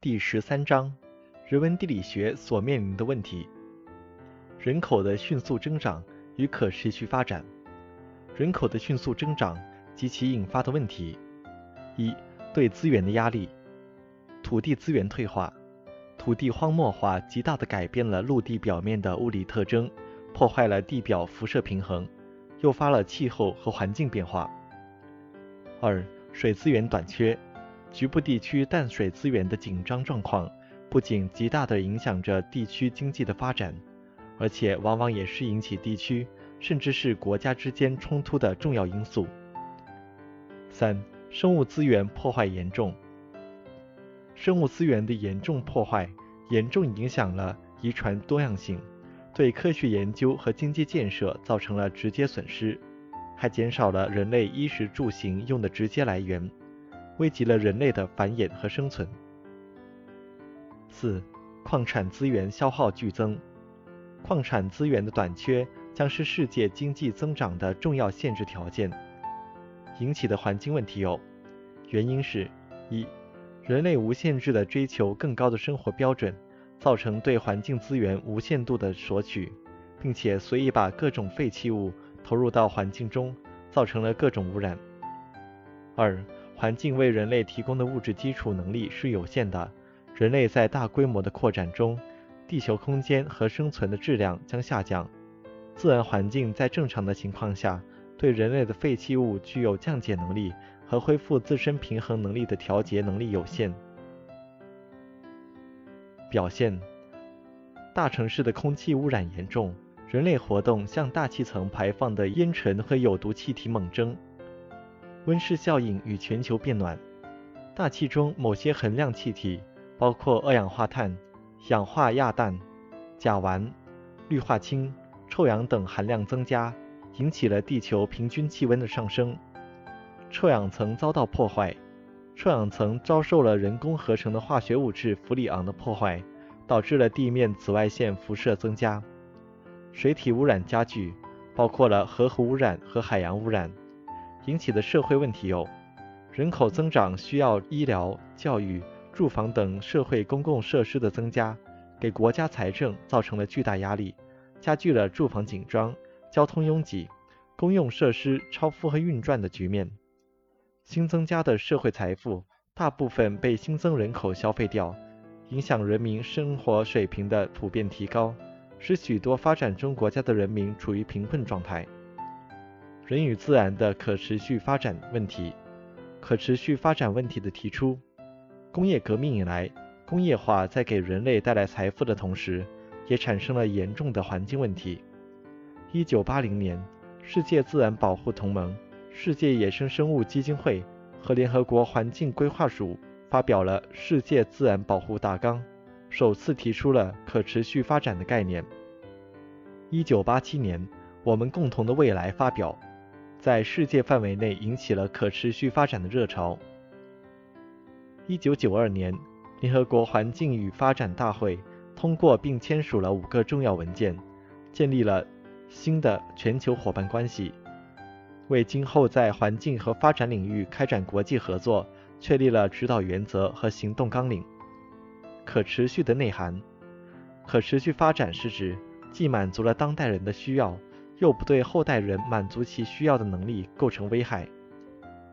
第十三章：人文地理学所面临的问题。人口的迅速增长与可持续发展。人口的迅速增长及其引发的问题：一、对资源的压力。土地资源退化，土地荒漠化极大地改变了陆地表面的物理特征，破坏了地表辐射平衡，诱发了气候和环境变化。二、水资源短缺，局部地区淡水资源的紧张状况，不仅极大地影响着地区经济的发展，而且往往也是引起地区甚至是国家之间冲突的重要因素。三、生物资源破坏严重。生物资源的严重破坏，严重影响了遗传多样性，对科学研究和经济建设造成了直接损失，还减少了人类衣食住行用的直接来源，危及了人类的繁衍和生存。四、矿产资源消耗剧增，矿产资源的短缺将是世界经济增长的重要限制条件。引起的环境问题有：原因是一。人类无限制的追求更高的生活标准，造成对环境资源无限度的索取，并且随意把各种废弃物投入到环境中，造成了各种污染。二、环境为人类提供的物质基础能力是有限的，人类在大规模的扩展中，地球空间和生存的质量将下降。自然环境在正常的情况下，对人类的废弃物具有降解能力。和恢复自身平衡能力的调节能力有限。表现：大城市的空气污染严重，人类活动向大气层排放的烟尘和有毒气体猛增。温室效应与全球变暖，大气中某些恒量气体，包括二氧化碳、氧化亚氮、甲烷、氯化氢、臭氧等含量增加，引起了地球平均气温的上升。臭氧层遭到破坏，臭氧层遭受了人工合成的化学物质氟里昂的破坏，导致了地面紫外线辐射增加。水体污染加剧，包括了河湖污染和海洋污染。引起的社会问题有：人口增长需要医疗、教育、住房等社会公共设施的增加，给国家财政造成了巨大压力，加剧了住房紧张、交通拥挤、公用设施超负荷运转的局面。新增加的社会财富大部分被新增人口消费掉，影响人民生活水平的普遍提高，使许多发展中国家的人民处于贫困状态。人与自然的可持续发展问题，可持续发展问题的提出。工业革命以来，工业化在给人类带来财富的同时，也产生了严重的环境问题。一九八零年，世界自然保护同盟。世界野生生物基金会和联合国环境规划署发表了《世界自然保护大纲》，首次提出了可持续发展的概念。1987年，《我们共同的未来》发表，在世界范围内引起了可持续发展的热潮。1992年，联合国环境与发展大会通过并签署了五个重要文件，建立了新的全球伙伴关系。为今后在环境和发展领域开展国际合作确立了指导原则和行动纲领。可持续的内涵，可持续发展是指既满足了当代人的需要，又不对后代人满足其需要的能力构成危害。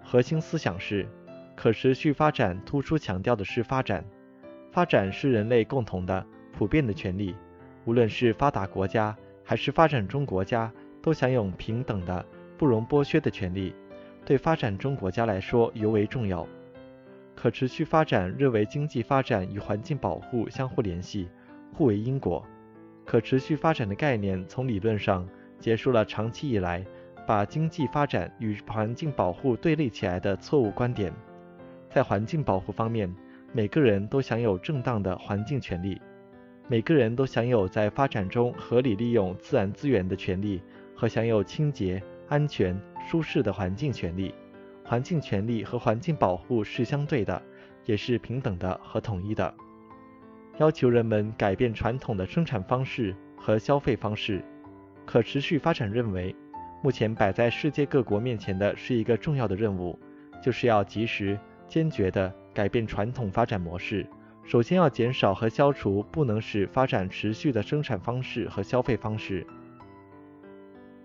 核心思想是，可持续发展突出强调的是发展，发展是人类共同的、普遍的权利，无论是发达国家还是发展中国家，都享有平等的。不容剥削的权利，对发展中国家来说尤为重要。可持续发展认为经济发展与环境保护相互联系，互为因果。可持续发展的概念从理论上结束了长期以来把经济发展与环境保护对立起来的错误观点。在环境保护方面，每个人都享有正当的环境权利，每个人都享有在发展中合理利用自然资源的权利和享有清洁。安全、舒适的环境权利，环境权利和环境保护是相对的，也是平等的和统一的。要求人们改变传统的生产方式和消费方式。可持续发展认为，目前摆在世界各国面前的是一个重要的任务，就是要及时、坚决地改变传统发展模式，首先要减少和消除不能使发展持续的生产方式和消费方式，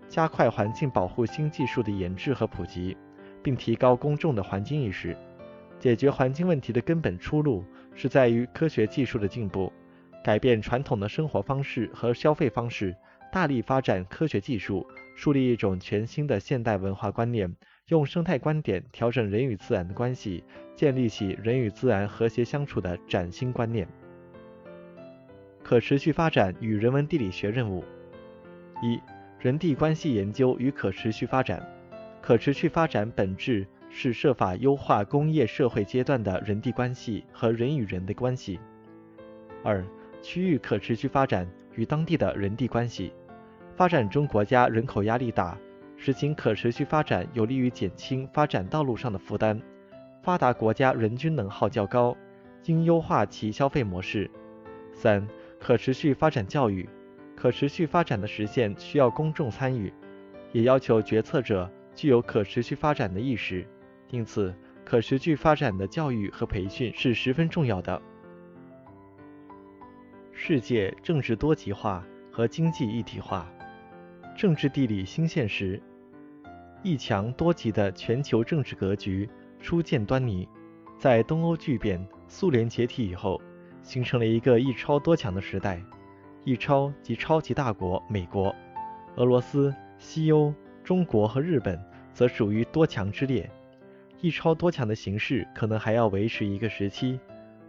加快环境保护新技术的研制和普及，并提高公众的环境意识。解决环境问题的根本出路是在于科学技术的进步，改变传统的生活方式和消费方式，大力发展科学技术，树立一种全新的现代文化观念。用生态观点调整人与自然的关系，建立起人与自然和谐相处的崭新观念。可持续发展与人文地理学任务：一、人地关系研究与可持续发展。可持续发展本质是设法优化工业社会阶段的人地关系和人与人的关系。二、区域可持续发展与当地的人地关系。发展中国家人口压力大。实行可持续发展有利于减轻发展道路上的负担。发达国家人均能耗较高，应优化其消费模式。三、可持续发展教育。可持续发展的实现需要公众参与，也要求决策者具有可持续发展的意识。因此，可持续发展的教育和培训是十分重要的。世界政治多极化和经济一体化，政治地理新现实。一强多极的全球政治格局初见端倪，在东欧剧变、苏联解体以后，形成了一个一超多强的时代。一超即超级大国美国、俄罗斯、西欧、中国和日本则属于多强之列。一超多强的形势可能还要维持一个时期，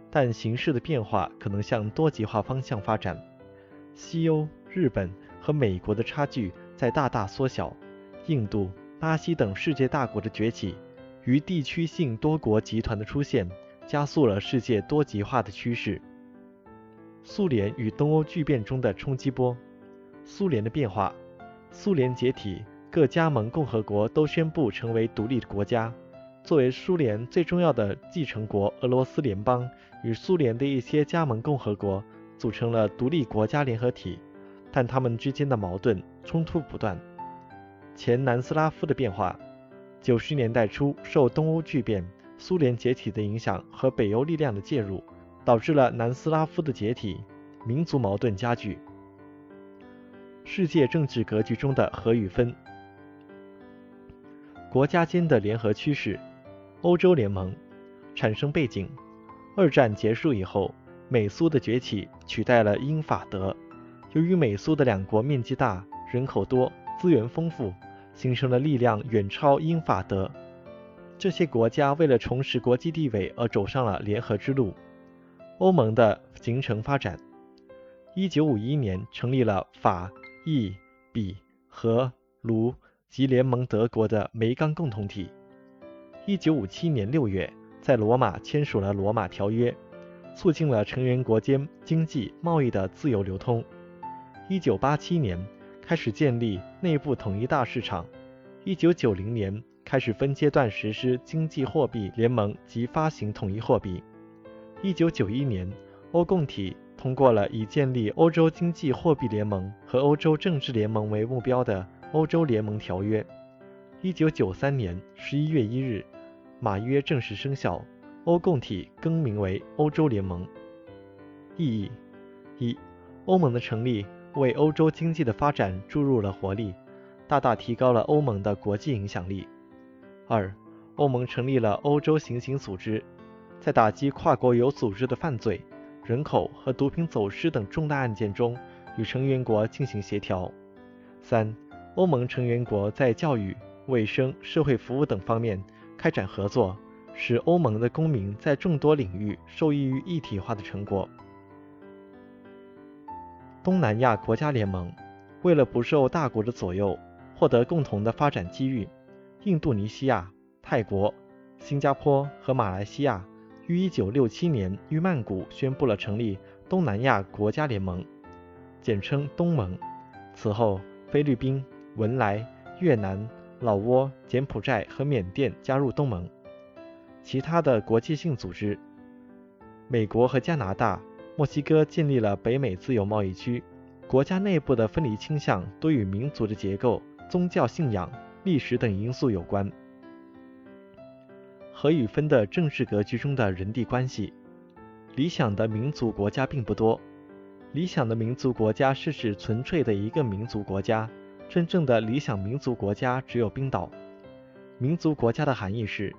但形势的变化可能向多极化方向发展。西欧、日本和美国的差距在大大缩小，印度。巴西等世界大国的崛起与地区性多国集团的出现，加速了世界多极化的趋势。苏联与东欧剧变中的冲击波，苏联的变化，苏联解体，各加盟共和国都宣布成为独立的国家。作为苏联最重要的继承国，俄罗斯联邦与苏联的一些加盟共和国组成了独立国家联合体，但他们之间的矛盾冲突不断。前南斯拉夫的变化，九十年代初受东欧剧变、苏联解体的影响和北欧力量的介入，导致了南斯拉夫的解体，民族矛盾加剧。世界政治格局中的合与分，国家间的联合趋势，欧洲联盟产生背景：二战结束以后，美苏的崛起取代了英法德。由于美苏的两国面积大，人口多。资源丰富，形成的力量远超英法德。这些国家为了重拾国际地位而走上了联合之路。欧盟的形成发展，一九五一年成立了法、意、比、和、卢及联盟德国的煤钢共同体。一九五七年六月，在罗马签署了罗马条约，促进了成员国间经济贸易的自由流通。一九八七年。开始建立内部统一大市场。一九九零年开始分阶段实施经济货币联盟及发行统一货币。一九九一年，欧共体通过了以建立欧洲经济货币联盟和欧洲政治联盟为目标的欧洲联盟条约。一九九三年十一月一日，马约正式生效，欧共体更名为欧洲联盟。意义：一、欧盟的成立。为欧洲经济的发展注入了活力，大大提高了欧盟的国际影响力。二、欧盟成立了欧洲行刑组织，在打击跨国有组织的犯罪、人口和毒品走私等重大案件中，与成员国进行协调。三、欧盟成员国在教育、卫生、社会服务等方面开展合作，使欧盟的公民在众多领域受益于一体化的成果。东南亚国家联盟为了不受大国的左右，获得共同的发展机遇，印度尼西亚、泰国、新加坡和马来西亚于1967年于曼谷宣布了成立东南亚国家联盟，简称东盟。此后，菲律宾、文莱、越南、老挝、柬埔寨和缅甸加入东盟。其他的国际性组织，美国和加拿大。墨西哥建立了北美自由贸易区。国家内部的分离倾向多与民族的结构、宗教信仰、历史等因素有关。何与分的政治格局中的人地关系：理想的民族国家并不多。理想的民族国家是指纯粹的一个民族国家，真正的理想民族国家只有冰岛。民族国家的含义是，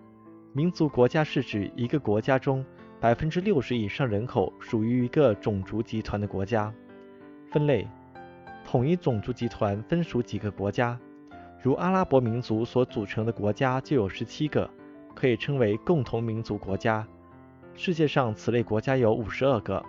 民族国家是指一个国家中百分之六十以上人口属于一个种族集团的国家。分类：统一种族集团分属几个国家，如阿拉伯民族所组成的国家就有十七个，可以称为共同民族国家。世界上此类国家有五十二个。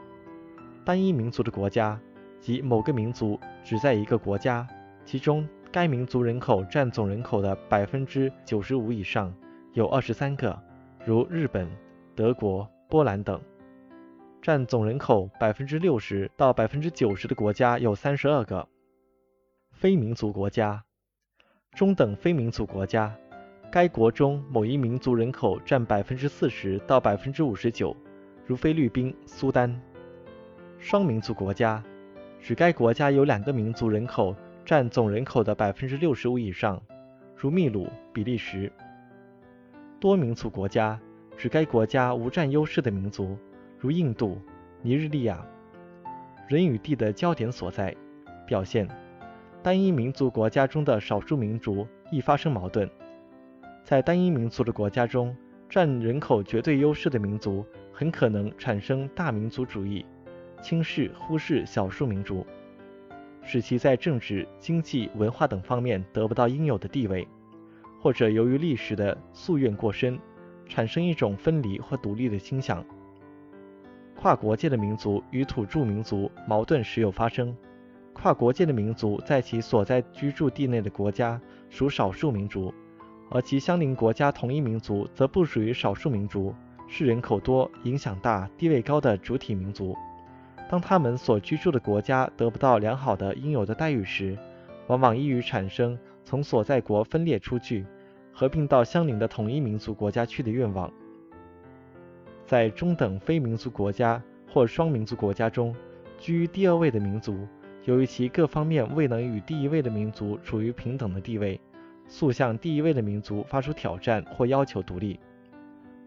单一民族的国家，即某个民族只在一个国家，其中该民族人口占总人口的百分之九十五以上，有二十三个，如日本、德国、波兰等；占总人口百分之六十到百分之九十的国家有三十二个。非民族国家，中等非民族国家，该国中某一民族人口占百分之四十到百分之五十九，如菲律宾、苏丹。双民族国家，指该国家有两个民族人口占总人口的百分之六十五以上，如秘鲁、比利时。多民族国家，指该国家无占优势的民族，如印度、尼日利亚。人与地的焦点所在，表现单一民族国家中的少数民族易发生矛盾。在单一民族的国家中，占人口绝对优势的民族很可能产生大民族主义。轻视、忽视少数民族，使其在政治、经济、文化等方面得不到应有的地位，或者由于历史的夙愿过深，产生一种分离或独立的倾向。跨国界的民族与土著民族矛盾时有发生。跨国界的民族在其所在居住地内的国家属少数民族，而其相邻国家同一民族则不属于少数民族，是人口多、影响大、地位高的主体民族。当他们所居住的国家得不到良好的应有的待遇时，往往易于产生从所在国分裂出去，合并到相邻的统一民族国家去的愿望。在中等非民族国家或双民族国家中，居于第二位的民族，由于其各方面未能与第一位的民族处于平等的地位，速向第一位的民族发出挑战或要求独立。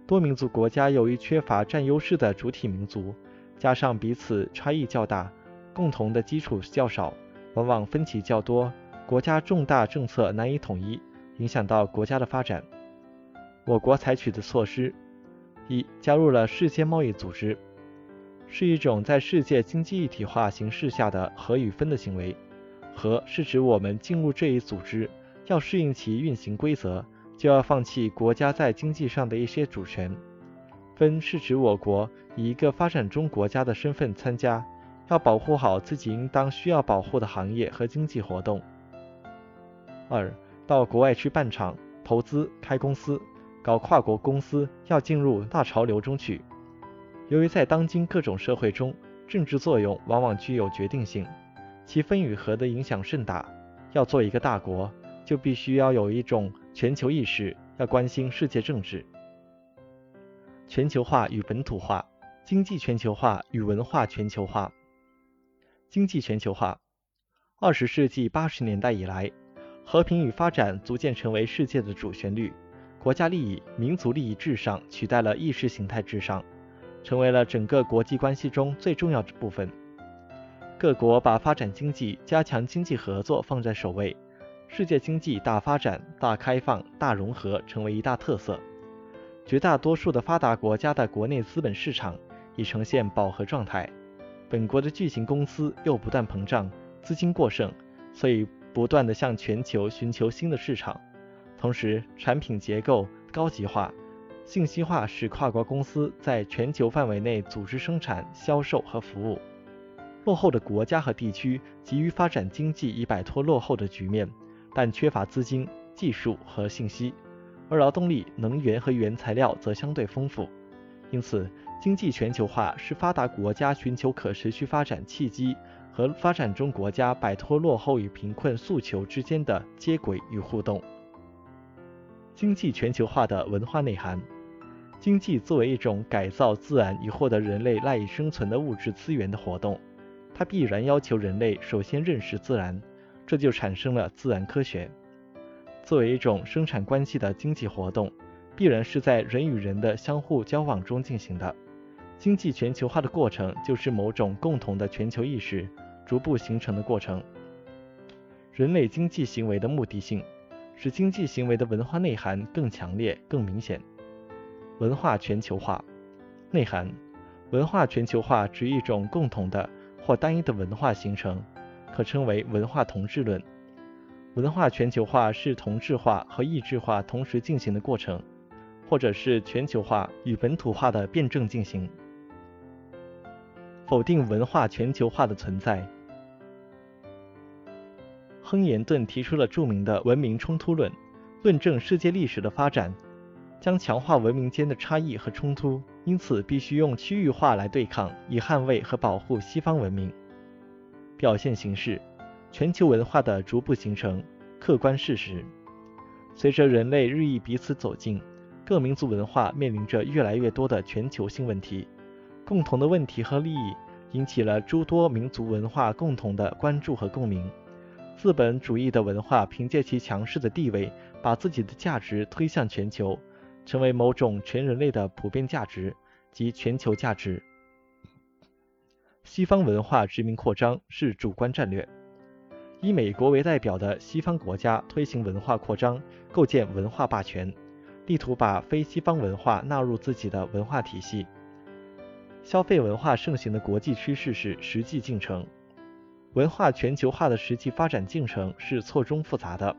多民族国家由于缺乏占优势的主体民族。加上彼此差异较大，共同的基础较少，往往分歧较多，国家重大政策难以统一，影响到国家的发展。我国采取的措施：一、加入了世界贸易组织，是一种在世界经济一体化形势下的合与分的行为。和是指我们进入这一组织，要适应其运行规则，就要放弃国家在经济上的一些主权。分是指我国以一个发展中国家的身份参加，要保护好自己应当需要保护的行业和经济活动。二，到国外去办厂、投资、开公司、搞跨国公司，要进入大潮流中去。由于在当今各种社会中，政治作用往往具有决定性，其分与合的影响甚大。要做一个大国，就必须要有一种全球意识，要关心世界政治。全球化与本土化，经济全球化与文化全球化。经济全球化，二十世纪八十年代以来，和平与发展逐渐成为世界的主旋律，国家利益、民族利益至上取代了意识形态至上，成为了整个国际关系中最重要的部分。各国把发展经济、加强经济合作放在首位，世界经济大发展、大开放、大融合成为一大特色。绝大多数的发达国家的国内资本市场已呈现饱和状态，本国的巨型公司又不断膨胀，资金过剩，所以不断地向全球寻求新的市场。同时，产品结构高级化、信息化使跨国公司在全球范围内组织生产、销售和服务。落后的国家和地区急于发展经济以摆脱落后的局面，但缺乏资金、技术和信息。而劳动力、能源和原材料则相对丰富，因此，经济全球化是发达国家寻求可持续发展契机和发展中国家摆脱落后与贫困诉求之间的接轨与互动。经济全球化的文化内涵：经济作为一种改造自然以获得人类赖以生存的物质资源的活动，它必然要求人类首先认识自然，这就产生了自然科学。作为一种生产关系的经济活动，必然是在人与人的相互交往中进行的。经济全球化的过程就是某种共同的全球意识逐步形成的过程。人类经济行为的目的性，使经济行为的文化内涵更强烈、更明显。文化全球化内涵：文化全球化指一种共同的或单一的文化形成，可称为文化同质论。文化全球化是同质化和异质化同时进行的过程，或者是全球化与本土化的辩证进行。否定文化全球化的存在。亨廷顿提出了著名的文明冲突论，论证世界历史的发展将强化文明间的差异和冲突，因此必须用区域化来对抗，以捍卫和保护西方文明。表现形式：全球文化的逐步形成。客观事实：随着人类日益彼此走近，各民族文化面临着越来越多的全球性问题。共同的问题和利益引起了诸多民族文化共同的关注和共鸣。资本主义的文化凭借其强势的地位，把自己的价值推向全球，成为某种全人类的普遍价值及全球价值。西方文化殖民扩张是主观战略，以美国为代表的西方国家推行文化扩张，构建文化霸权，力图把非西方文化纳入自己的文化体系。消费文化盛行的国际趋势是实际进程，文化全球化的实际发展进程是错综复杂的，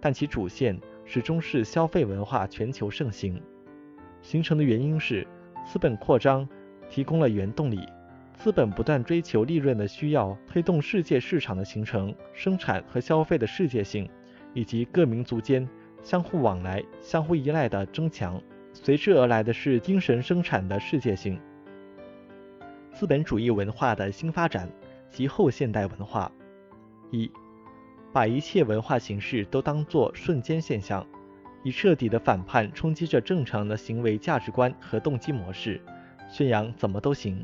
但其主线始终是消费文化全球盛行。形成的原因是资本扩张提供了原动力，资本不断追求利润的需要推动世界市场的形成，生产和消费的世界性以及各民族间相互往来、相互依赖的增强，随之而来的是精神生产的世界性。资本主义文化的新发展及后现代文化。一、把一切文化形式都当作瞬间现象，以彻底的反叛冲击着正常的行为价值观和动机模式，宣扬怎么都行。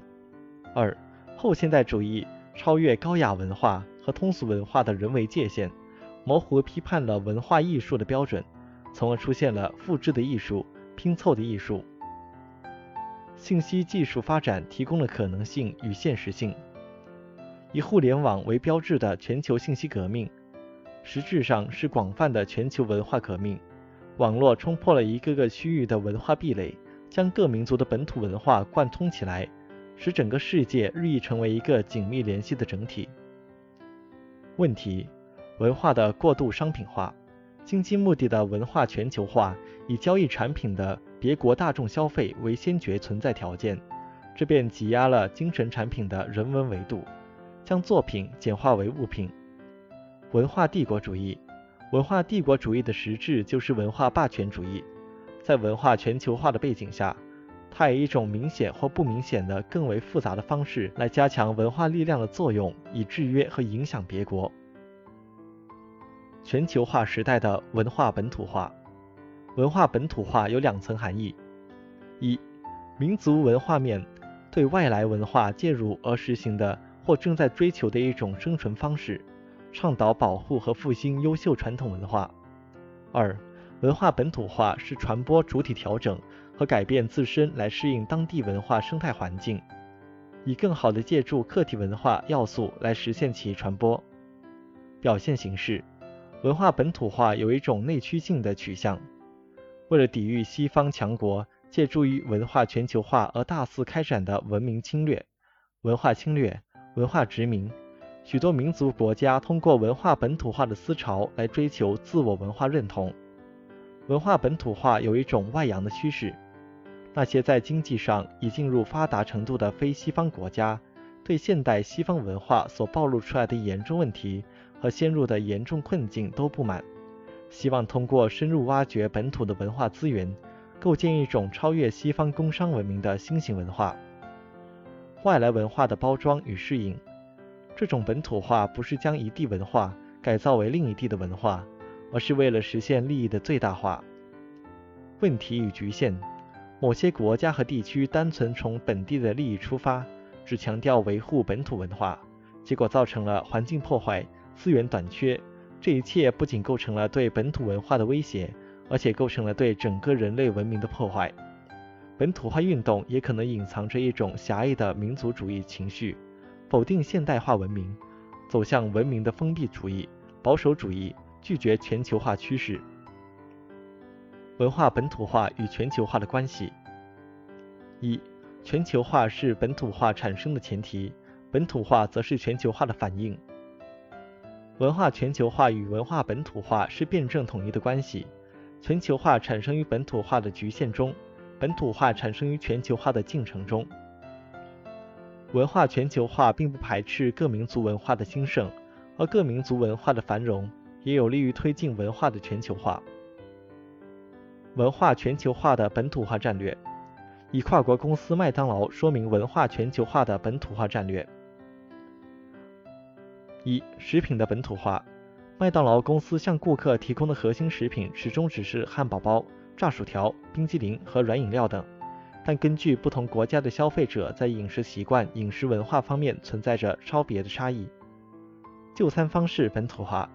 二、后现代主义超越高雅文化和通俗文化的人为界限，模糊批判了文化艺术的标准，从而出现了复制的艺术、拼凑的艺术。信息技术发展提供了可能性与现实性。以互联网为标志的全球信息革命，实质上是广泛的全球文化革命。网络冲破了一个个区域的文化壁垒，将各民族的本土文化贯通起来，使整个世界日益成为一个紧密联系的整体。问题：文化的过度商品化，经济目的的文化全球化，以交易产品的。别国大众消费为先决存在条件，这便挤压了精神产品的人文维度，将作品简化为物品。文化帝国主义，文化帝国主义的实质就是文化霸权主义。在文化全球化的背景下，它以一种明显或不明显的更为复杂的方式来加强文化力量的作用，以制约和影响别国。全球化时代的文化本土化。文化本土化有两层含义：一、民族文化面对外来文化介入而实行的或正在追求的一种生存方式，倡导保护和复兴优秀传统文化；二、文化本土化是传播主体调整和改变自身来适应当地文化生态环境，以更好地借助客体文化要素来实现其传播。表现形式：文化本土化有一种内驱性的取向。为了抵御西方强国借助于文化全球化而大肆开展的文明侵略、文化侵略、文化殖民，许多民族国家通过文化本土化的思潮来追求自我文化认同。文化本土化有一种外扬的趋势，那些在经济上已进入发达程度的非西方国家，对现代西方文化所暴露出来的严重问题和陷入的严重困境都不满。希望通过深入挖掘本土的文化资源，构建一种超越西方工商文明的新型文化。外来文化的包装与适应，这种本土化不是将一地文化改造为另一地的文化，而是为了实现利益的最大化。问题与局限，某些国家和地区单纯从本地的利益出发，只强调维护本土文化，结果造成了环境破坏、资源短缺。这一切不仅构成了对本土文化的威胁，而且构成了对整个人类文明的破坏。本土化运动也可能隐藏着一种狭隘的民族主义情绪，否定现代化文明，走向文明的封闭主义、保守主义，拒绝全球化趋势。文化本土化与全球化的关系：一、全球化是本土化产生的前提，本土化则是全球化的反应。文化全球化与文化本土化是辩证统一的关系。全球化产生于本土化的局限中，本土化产生于全球化的进程中。文化全球化并不排斥各民族文化的兴盛，而各民族文化的繁荣也有利于推进文化的全球化。文化全球化的本土化战略，以跨国公司麦当劳说明文化全球化的本土化战略。一、食品的本土化。麦当劳公司向顾客提供的核心食品始终只是汉堡包、炸薯条、冰激凌和软饮料等，但根据不同国家的消费者在饮食习惯、饮食文化方面存在着超别的差异。就餐方式本土化，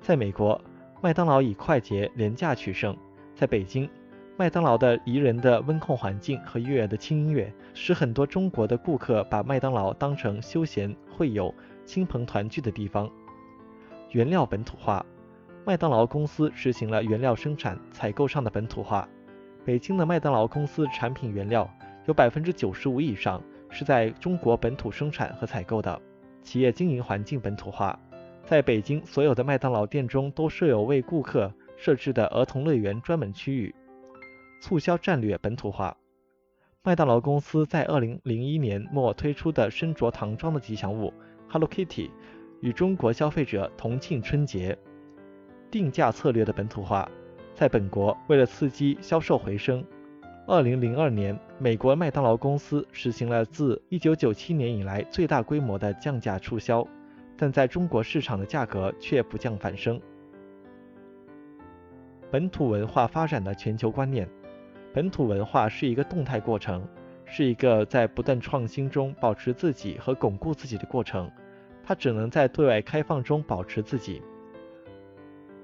在美国，麦当劳以快捷廉价取胜；在北京，麦当劳的宜人的温控环境和悦耳的轻音乐，使很多中国的顾客把麦当劳当成休闲、会友、亲朋团聚的地方。原料本土化，麦当劳公司实行了原料生产采购上的本土化。北京的麦当劳公司产品原料有百分之九十五以上是在中国本土生产和采购的。企业经营环境本土化，在北京所有的麦当劳店中都设有为顾客设置的儿童乐园专门区域。促销战略本土化，麦当劳公司在二零零一年末推出的身着唐装的吉祥物 Hello Kitty。与中国消费者同庆春节，定价策略的本土化，在本国为了刺激销售回升，2002年，美国麦当劳公司实行了自1997年以来最大规模的降价促销，但在中国市场的价格却不降反升。本土文化发展的全球观念，本土文化是一个动态过程，是一个在不断创新中保持自己和巩固自己的过程。它只能在对外开放中保持自己。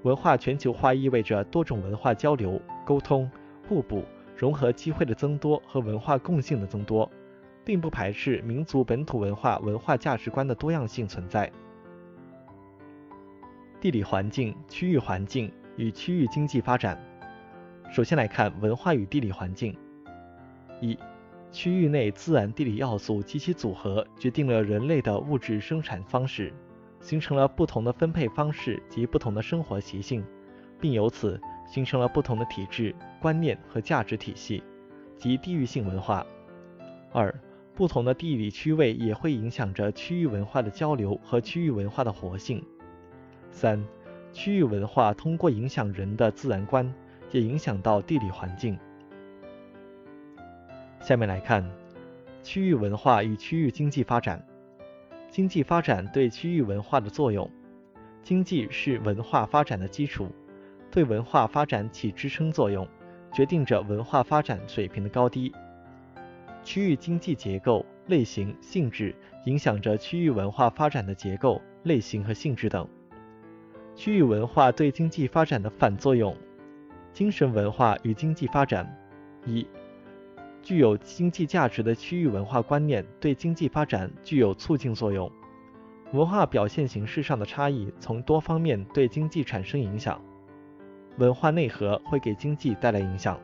文化全球化意味着多种文化交流、沟通、互补、融合机会的增多和文化共性的增多，并不排斥民族本土文化文化价值观的多样性存在。地理环境、区域环境与区域经济发展。首先来看文化与地理环境。一区域内自然地理要素及其组合，决定了人类的物质生产方式，形成了不同的分配方式及不同的生活习性，并由此形成了不同的体制、观念和价值体系，及地域性文化。二、不同的地理区位也会影响着区域文化的交流和区域文化的活性。三、区域文化通过影响人的自然观，也影响到地理环境。下面来看区域文化与区域经济发展。经济发展对区域文化的作用。经济是文化发展的基础，对文化发展起支撑作用，决定着文化发展水平的高低。区域经济结构、类型、性质影响着区域文化发展的结构、类型和性质等。区域文化对经济发展的反作用。精神文化与经济发展。一具有经济价值的区域文化观念对经济发展具有促进作用。文化表现形式上的差异从多方面对经济产生影响。文化内核会给经济带来影响。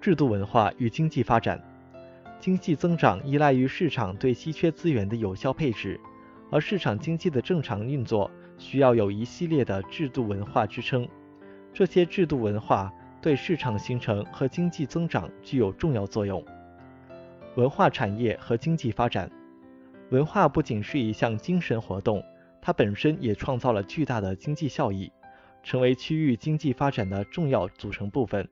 制度文化与经济发展。经济增长依赖于市场对稀缺资源的有效配置，而市场经济的正常运作需要有一系列的制度文化支撑。这些制度文化。对市场形成和经济增长具有重要作用。文化产业和经济发展，文化不仅是一项精神活动，它本身也创造了巨大的经济效益，成为区域经济发展的重要组成部分。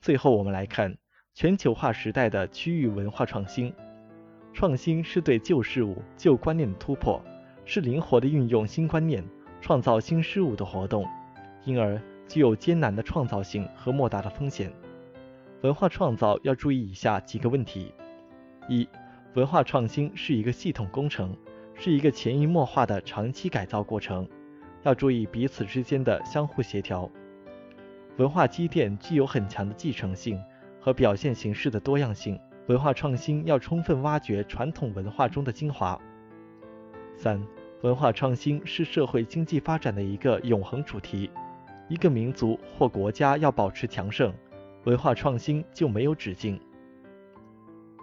最后，我们来看全球化时代的区域文化创新。创新是对旧事物、旧观念的突破，是灵活的运用新观念、创造新事物的活动，因而。具有艰难的创造性和莫大的风险。文化创造要注意以下几个问题：一、文化创新是一个系统工程，是一个潜移默化的长期改造过程，要注意彼此之间的相互协调。文化积淀具有很强的继承性和表现形式的多样性。文化创新要充分挖掘传统文化中的精华。三、文化创新是社会经济发展的一个永恒主题。一个民族或国家要保持强盛，文化创新就没有止境。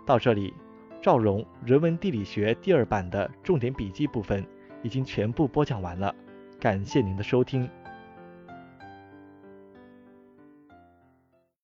到这里，赵荣人文地理学第二版的重点笔记部分已经全部播讲完了，感谢您的收听。